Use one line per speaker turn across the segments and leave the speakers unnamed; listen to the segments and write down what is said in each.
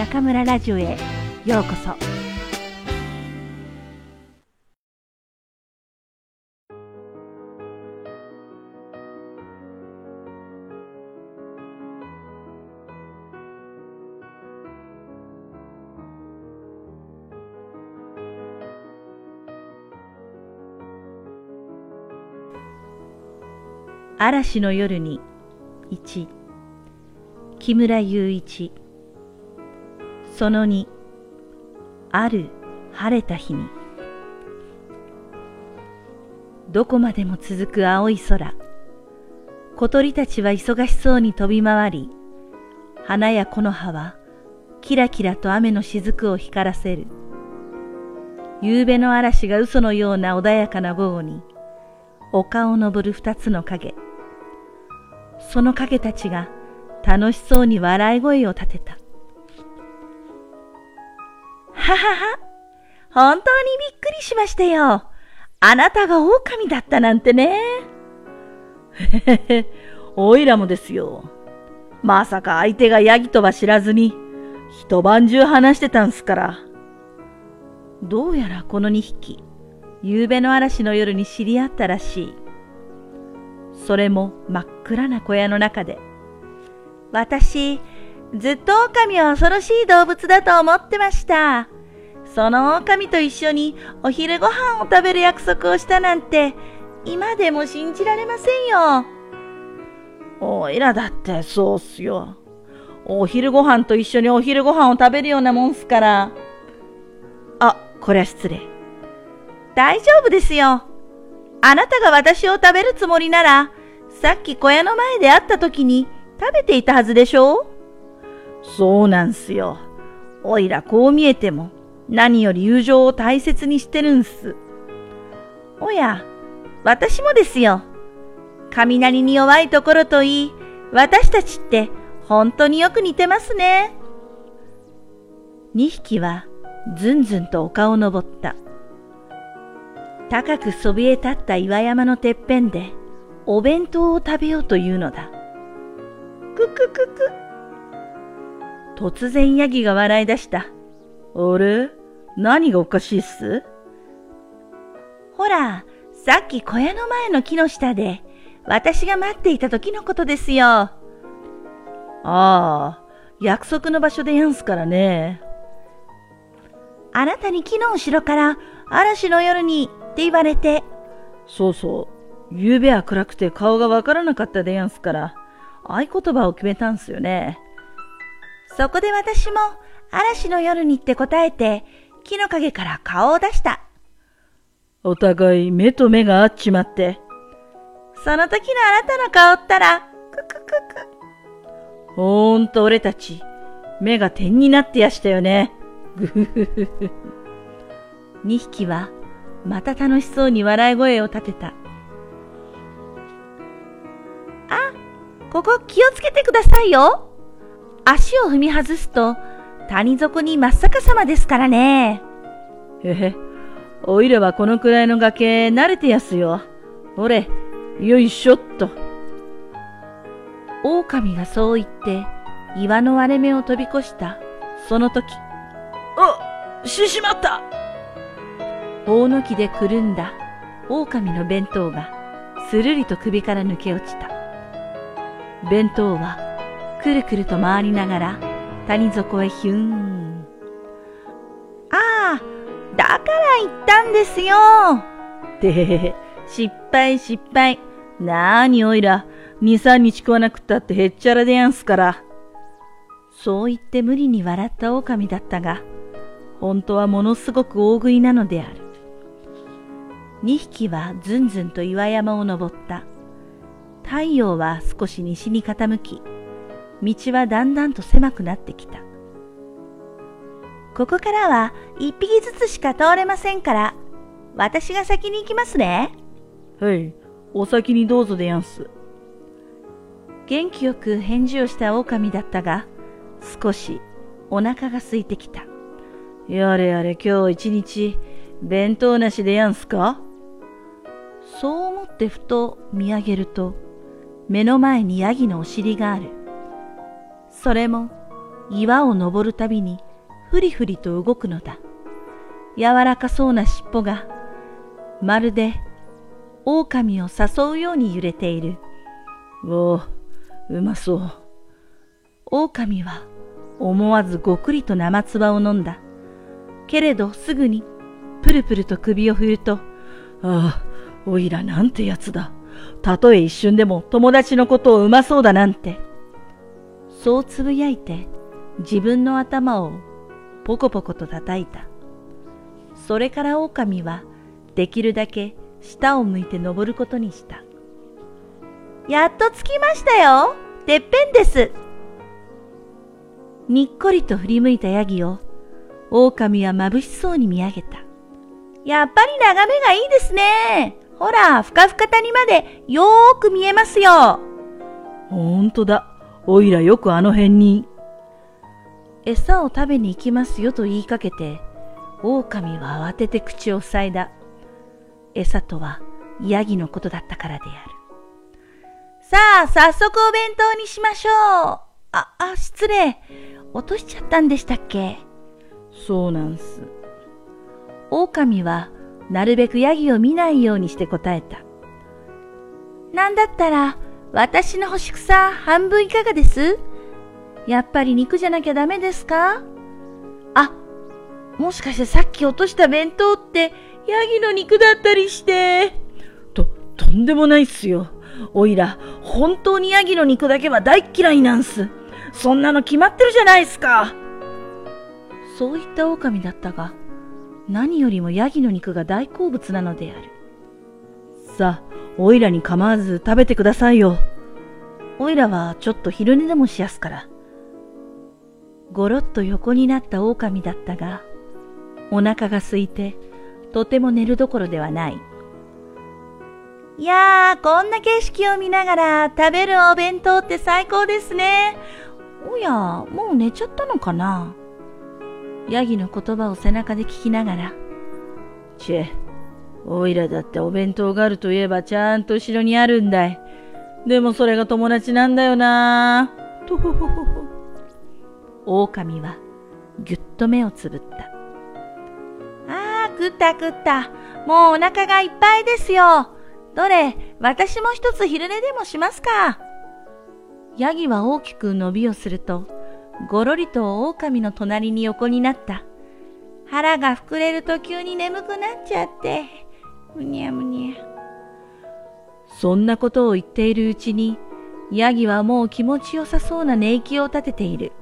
中村ラジオへようこそ。嵐の夜に1木村雄一。その2ある晴れた日に。どこまでも続く青い空。小鳥たちは忙しそうに飛び回り花や木の葉はキラキラと雨の雫を光らせる。夕べの嵐が嘘のような穏やかな午後に丘を登る二つの影。その影たちが楽しそうに笑い声を立てた。ははは、本当にびっくりしましたよ。あなたが狼だったなんてね。
へへへ、おいらもですよ。まさか相手がヤギとは知らずに、一晩中話してたんすから。
どうやらこの二匹、夕べの嵐の夜に知り合ったらしい。それも真っ暗な小屋の中で。私、ずっと狼は恐ろしい動物だと思ってました。その狼と一緒にお昼ご飯を食べる約束をしたなんて、今でも信じられませんよ。
おいらだってそうっすよ。お昼ご飯と一緒にお昼ご飯を食べるようなもんすから。あ、こりゃ失礼。
大丈夫ですよ。あなたが私を食べるつもりなら、さっき小屋の前で会った時に食べていたはずでしょう
そうなんすよ。おいらこう見えても何より友情を大切にしてるんす。
おや、私もですよ。雷に弱いところといい、私たちって本当によく似てますね。二匹はずんずんと丘を登った。高くそびえ立った岩山のてっぺんでお弁当を食べようというのだ。くくくく。突然ヤギが笑い出した。
あれ？何がおかしいっす？
ほら、さっき小屋の前の木の下で私が待っていた時のことですよ。あ
あ、約束の場所でやんすからね。
あなたに木の後ろから嵐の夜にって言われて。
そうそう。夕べは暗くて顔がわからなかったでやんすから、合言葉を決めたんすよね。
そこで私も嵐の夜にって答えて、木の陰から顔を出した。
お互い目と目が合っちまって。
その時のあなたの顔ったら、くくく
く。ほんと俺たち、目が点になってやしたよね。ぐふふふふ。
二匹はまた楽しそうに笑い声を立てた。あ、ここ気をつけてくださいよ。足を踏み外すと谷底に真っ逆さまですからね。
へへ、おいらはこのくらいの崖慣れてやすよ。ほれ、よいしょっと。
狼がそう言って岩の割れ目を飛び越したその時。
あ、ししまった
大の木でくるんだ狼の弁当がするりと首から抜け落ちた。弁当はくるくると回りながら谷底へヒューン。ああ、だから言ったんですよ。
てへへ、失敗失敗。なーにおいら、二三日食わなくったってへっちゃらでやんすから。
そう言って無理に笑った狼だったが、本当はものすごく大食いなのである。二匹はずんずんと岩山を登った。太陽は少し西に傾き、道はだんだんと狭くなってきた。ここからは一匹ずつしか通れませんから、私が先に行きますね。
はい、お先にどうぞでやんす。
元気よく返事をした狼だったが、少しお腹が空いてきた。
やれやれ今日一日、弁当なしでやんすか？
そう思ってふと見上げると、目の前にヤギのお尻がある。それも、岩を登るたびにふりふりと動くのだ。柔らかそうな尻尾が、まるで狼を誘うように揺れている。
おお、うまそう。
狼は思わずごくりと生唾を飲んだ。けれどすぐにプルプルと首を振ると、あ
あ、おいらなんてやつだ。たとえ一瞬でも友達のことをうまそうだなんて。
そうつぶやいて自分の頭をポコポコと叩いた。それから狼はできるだけ下を向いて登ることにした。やっと着きましたよ。てっぺんです。にっこりと振り向いたヤギを狼は眩しそうに見上げた。やっぱり眺めがいいですね。ほら、ふかふか谷までよーく見えますよ。
ほんとだ。おいらよくあの辺に。
餌を食べに行きますよと言いかけて、狼は慌てて口を塞いだ。餌とはヤギのことだったからである。さあ、早速お弁当にしましょう。あ、あ、失礼。落としちゃったんでしたっけ？
そうなんす。
狼はなるべくヤギを見ないようにして答えた。なんだったら、私の干し草半分いかがです？やっぱり肉じゃなきゃダメですか？あ、もしかしてさっき落とした弁当ってヤギの肉だったりして。
と、とんでもないっすよ。おいら、本当にヤギの肉だけは大嫌いなんす。そんなの決まってるじゃないっすか。
そういった狼だったが、何よりもヤギの肉が大好物なのである。
さあ、おいらに構わず食べてくださいよ。
おいらはちょっと昼寝でもしやすから。ごろっと横になった狼だったが、お腹が空いて、とても寝るどころではない。いやー、こんな景色を見ながら食べるお弁当って最高ですね。おや、もう寝ちゃったのかな？ヤギの言葉を背中で聞きながら、
チェ、おいらだってお弁当があるといえばちゃんと後ろにあるんだい。でもそれが友達なんだよなとほほほほ。
狼はぎゅっと目をつぶった。ああ、食った食った。もうお腹がいっぱいですよ。どれ、私も一つ昼寝でもしますか。ヤギは大きく伸びをすると、ごろりと狼の隣に横になった。腹が膨れると急に眠くなっちゃって、むにゃむにゃ。そんなことを言っているうちに、ヤギはもう気持ちよさそうな寝息を立てている。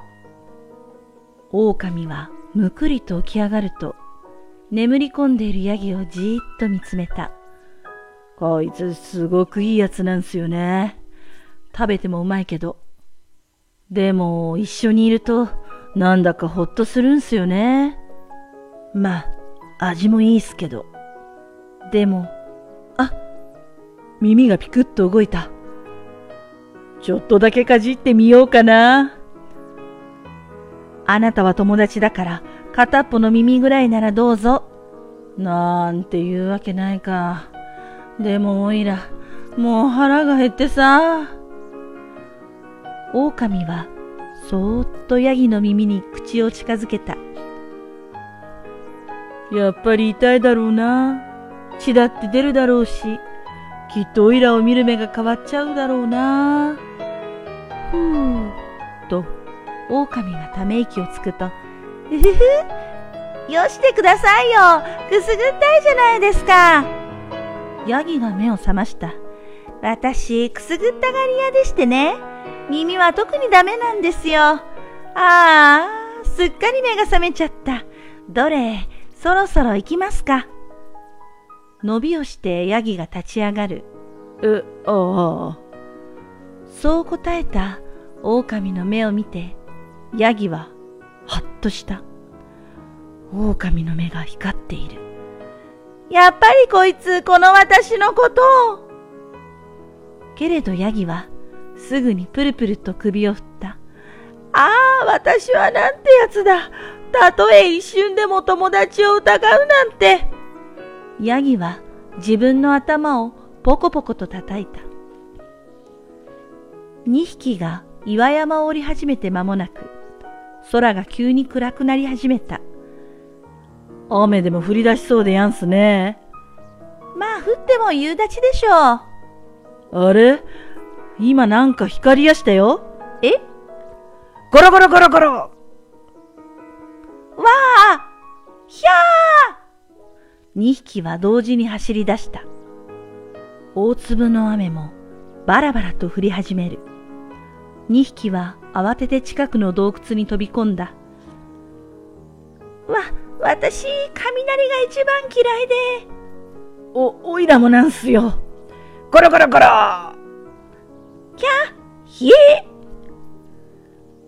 狼はむくりと起き上がると、眠り込んでいるヤギをじーっと見つめた。
こいつすごくいいやつなんすよね。食べてもうまいけど、でも、一緒にいると、なんだかほっとするんすよね。まあ、味もいいっすけど。でも、あ、耳がピクッと動いた。ちょっとだけかじってみようかな。
あなたは友達だから、片っぽの耳ぐらいならどうぞ。
なんて言うわけないか。でもおいら、もう腹が減ってさ。
狼はそーっとヤギの耳に口を近づけた。
やっぱり痛いだろうな。血だって出るだろうし、きっとオイラを見る目が変わっちゃうだろうな。
ふぅ、と、狼がため息をつくと、ふふふ、よしてくださいよ。くすぐったいじゃないですか。ヤギが目を覚ました。私、くすぐったがり屋でしてね。耳は特にダメなんですよ。ああ、すっかり目が覚めちゃった。どれ、そろそろ行きますか。伸びをしてヤギが立ち上がる。
う、ああ。
そう答えた狼の目を見て、ヤギははっとした。狼の目が光っている。やっぱりこいつ、この私のことを。けれどヤギはすぐにプルプルと首を振った。ああ、私はなんてやつだ。たとえ一瞬でも友達を疑うなんて。ヤギは自分の頭をポコポコと叩いた。二匹が岩山を降り始めて間もなく、空が急に暗くなり始めた。
雨でも降り出しそうでやんすね。
まあ降っても夕立ちでしょ
う。あれ？今なんか光りやしたよ。
え？
ゴロゴロゴロゴロわ
あひゃー !2 匹は同時に走り出した。大粒の雨もバラバラと降り始める。2匹は慌てて近くの洞窟に飛び込んだ。わ、私、雷が一番嫌いで。
お、おいらもなんすよ。ゴロゴロゴロ
キャひえ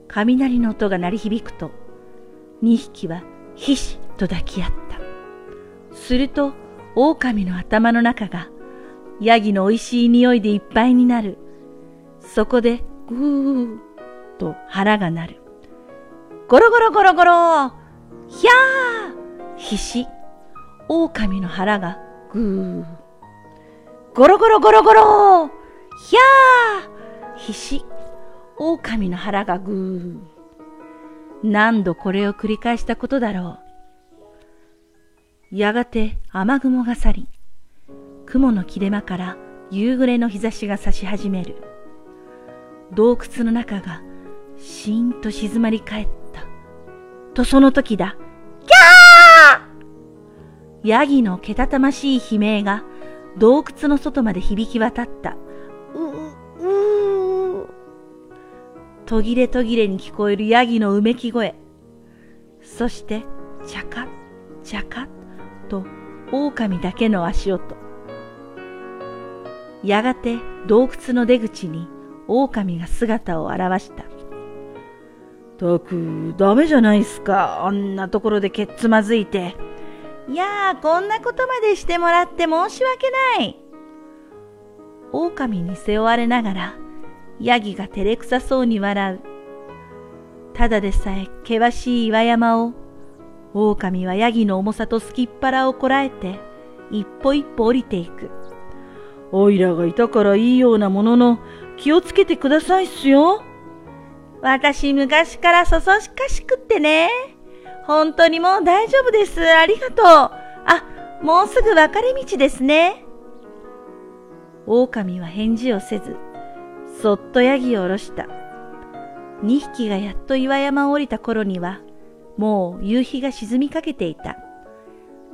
雷の音が鳴り響くと、2匹はひしと抱き合った。すると、狼の頭の中が、ヤギの美味しい匂いでいっぱいになる。そこで、ぐーと腹が鳴る。ゴロゴロゴロゴロひゃーひし。狼の腹がぐー。ゴロゴロゴロゴロひゃーひし。狼の腹がぐー。何度これを繰り返したことだろう。やがて雨雲が去り、雲の切れ間から夕暮れの日差しが差し始める。洞窟の中がしーんと静まり返った。とその時だ。キャーヤギのけたたましい悲鳴が洞窟の外まで響き渡った。う、う、う途切れ途切れに聞こえるヤギのうめき声。そして、チャカッ、チャカッと狼だけの足音。やがて洞窟の出口に狼が姿を現した。
たく、ダメじゃないっすか。あんなところでけっつまずいて。
いやあ、こんなことまでしてもらって申し訳ない。狼に背負われながら、ヤギが照れくさそうに笑う。ただでさえ険しい岩山を、狼はヤギの重さとすきっ腹をこらえて、一歩一歩降りていく。
おいらがいたからいいようなものの、気をつけてくださいっすよ。
私昔からそそしかしくってね。本当にもう大丈夫です。ありがとう。あ、もうすぐ分かれ道ですね。狼は返事をせず、そっとヤギを下ろした。二匹がやっと岩山を降りた頃には、もう夕日が沈みかけていた。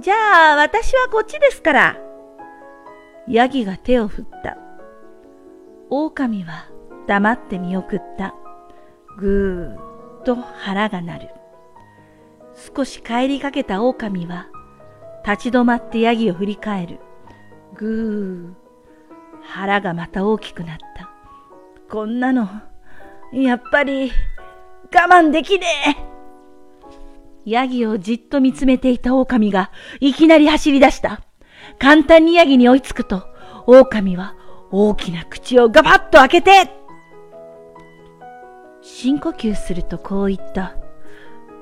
じゃあ、私はこっちですから。ヤギが手を振った。狼は黙って見送った。ぐーっと腹が鳴る。少し帰りかけた狼は立ち止まってヤギを振り返る。ぐー。腹がまた大きくなった。こんなの、やっぱり我慢できねえ。ヤギをじっと見つめていた狼がいきなり走り出した。簡単にヤギに追いつくと、狼は大きな口をガバッと開けて、深呼吸するとこう言った。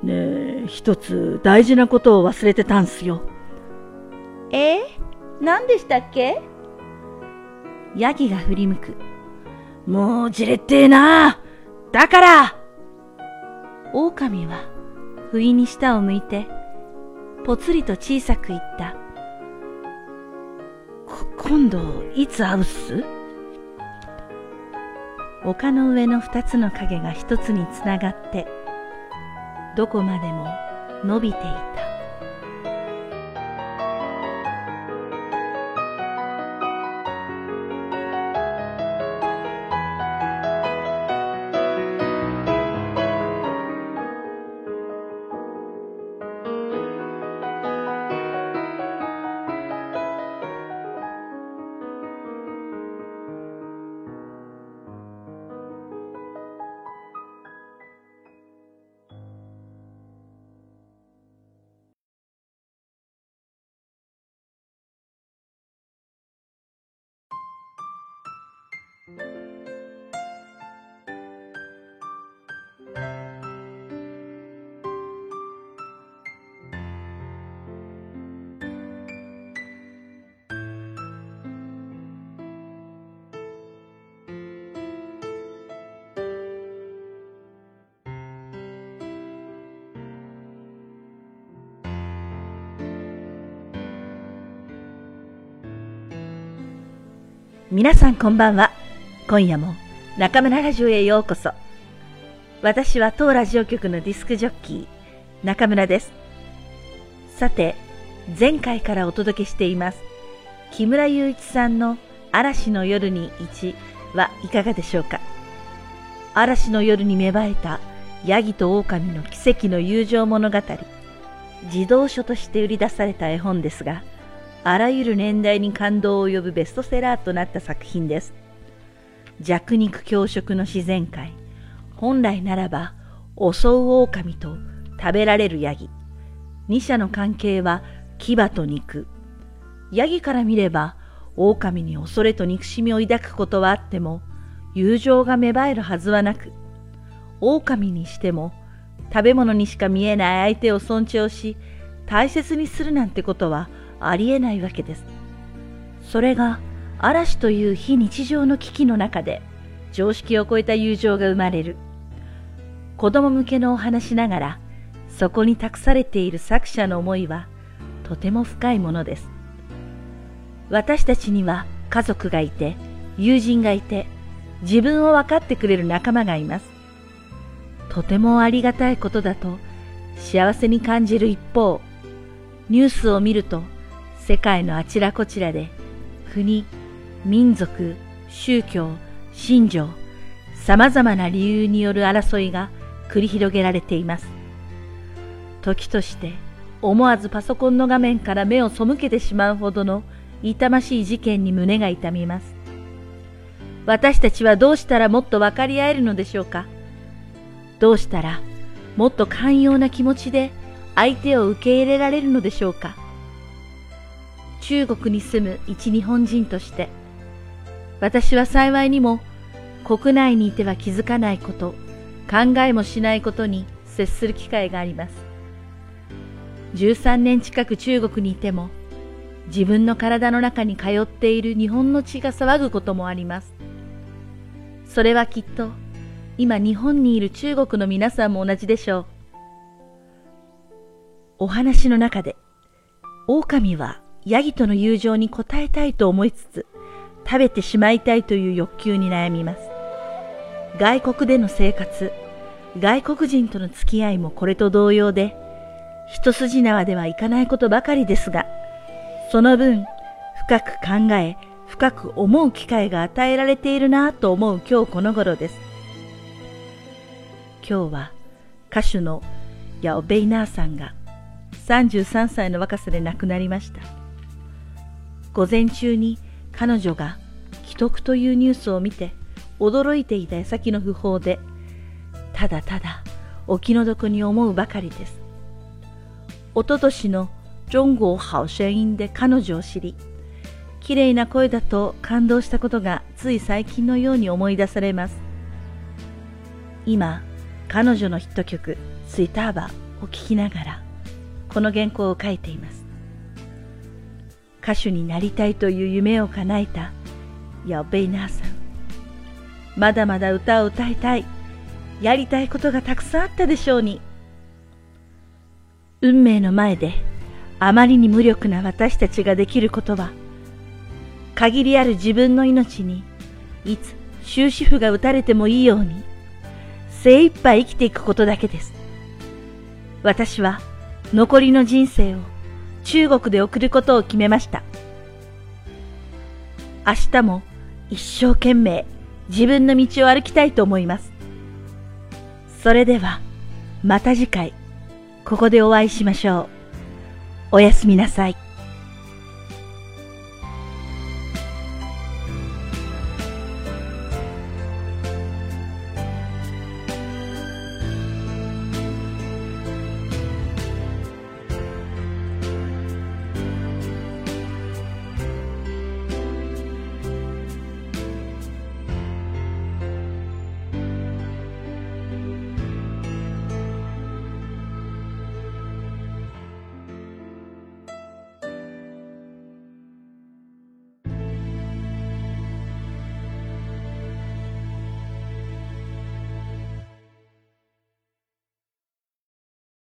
ねえ、一つ大事なことを忘れてたんすよ。
えー、何でしたっけ？ヤギが振り向く。
もうじれってえなだから
狼は不意に下を向いて、ぽつりと小さく言った。
今度、いつ会うっす？
丘の上の二つの影が一つにつながって、どこまでも伸びていた。皆さんこんばんは。今夜も中村ラジオへようこそ。私は当ラジオ局のディスクジョッキー、中村です。さて、前回からお届けしています、木村雄一さんの嵐の夜に一はいかがでしょうか。嵐の夜に芽生えたヤギと狼の奇跡の友情物語、児童書として売り出された絵本ですが、あらゆる年代に感動を呼ぶベストセラーとなった作品です。弱肉強食の自然界。本来ならば、襲う狼と食べられるヤギ。二者の関係は牙と肉。ヤギから見れば、狼に恐れと憎しみを抱くことはあっても、友情が芽生えるはずはなく、狼にしても、食べ物にしか見えない相手を尊重し、大切にするなんてことはありえないわけです。それが嵐という非日常の危機の中で常識を超えた友情が生まれる。子供向けのお話ながらそこに託されている作者の思いはとても深いものです。私たちには家族がいて、友人がいて、自分を分かってくれる仲間がいます。とてもありがたいことだと幸せに感じる一方、ニュースを見ると世界のあちらこちらで国、民族、宗教、信条、様々な理由による争いが繰り広げられています。時として思わずパソコンの画面から目を背けてしまうほどの痛ましい事件に胸が痛みます。私たちはどうしたらもっと分かり合えるのでしょうかどうしたらもっと寛容な気持ちで相手を受け入れられるのでしょうか中国に住む一日本人として、私は幸いにも国内にいては気づかないこと、考えもしないことに接する機会があります。13年近く中国にいても、自分の体の中に通っている日本の血が騒ぐこともあります。それはきっと、今日本にいる中国の皆さんも同じでしょう。お話の中で、狼はヤギとの友情に応えたいと思いつつ、食べてしまいたいという欲求に悩みます。外国での生活、外国人との付き合いもこれと同様で、一筋縄ではいかないことばかりですが、その分、深く考え、深く思う機会が与えられているなと思う今日この頃です。今日は歌手のヤオベイナーさんが33歳の若さで亡くなりました。午前中に彼女が既得というニュースを見て驚いていた矢先の訃報で、ただただお気の毒に思うばかりです。おととしの中国好声音で彼女を知り、綺麗な声だと感動したことがつい最近のように思い出されます。今、彼女のヒット曲、スイターバーを聴きながら、この原稿を書いています。歌手になりたいという夢を叶えたヤベイナーさん。まだまだ歌を歌いたい、やりたいことがたくさんあったでしょうに。運命の前であまりに無力な私たちができることは、限りある自分の命にいつ終止符が打たれてもいいように、精一杯生きていくことだけです。私は残りの人生を中国で送ることを決めました。明日も一生懸命自分の道を歩きたいと思います。それでは、また次回、ここでお会いしましょう。おやすみなさい。